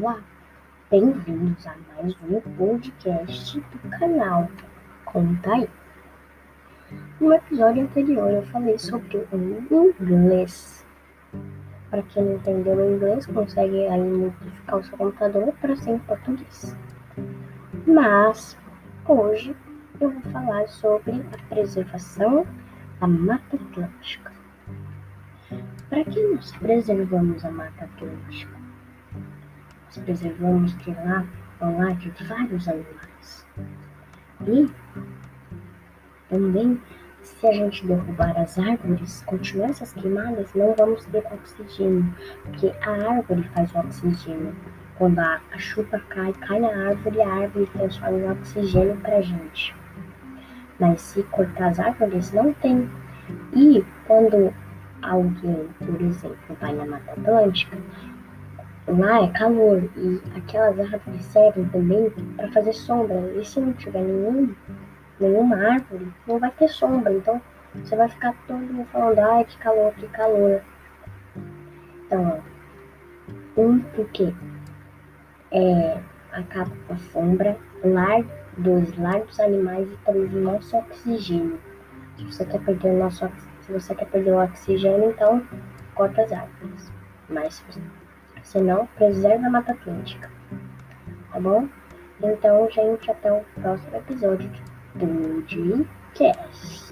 Olá, bem-vindos a mais um podcast do canal Conta aí. No episódio anterior eu falei sobre o inglês. Para quem não entendeu o inglês, consegue aí modificar o seu computador para ser em português. Mas hoje eu vou falar sobre a preservação da Mata Atlântica. Para que nós preservamos a Mata Atlântica? Nós preservamos de lá ao lá de vários animais. E também, se a gente derrubar as árvores, continuar essas queimadas, não vamos ter oxigênio, porque a árvore faz o oxigênio. Quando a, a chuva cai, cai na árvore, a árvore transforma em oxigênio para a gente. Mas se cortar as árvores, não tem. E quando alguém, por exemplo, vai na Mata Atlântica, lá é calor e aquelas árvores servem também para fazer sombra. E se não tiver nenhum, nenhuma árvore, não vai ter sombra. Então você vai ficar todo mundo falando, ai que calor, que calor. Então, ó, um porque é, acaba com a sombra, lar, dois, lar dos animais e três, nosso oxigênio. Se você quer perder o nosso se você quer perder o oxigênio, então corta as árvores. Mas se não, preserva a Mata Atlântica. Tá bom? Então, gente, até o próximo episódio do Podcast.